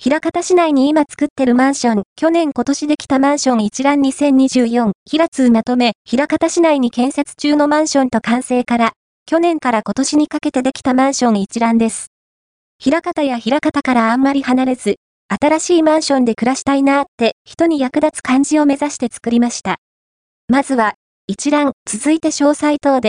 平方市内に今作ってるマンション、去年今年できたマンション一覧2024、平通まとめ、平方市内に建設中のマンションと完成から、去年から今年にかけてできたマンション一覧です。平方や平方からあんまり離れず、新しいマンションで暮らしたいなーって人に役立つ感じを目指して作りました。まずは、一覧、続いて詳細等で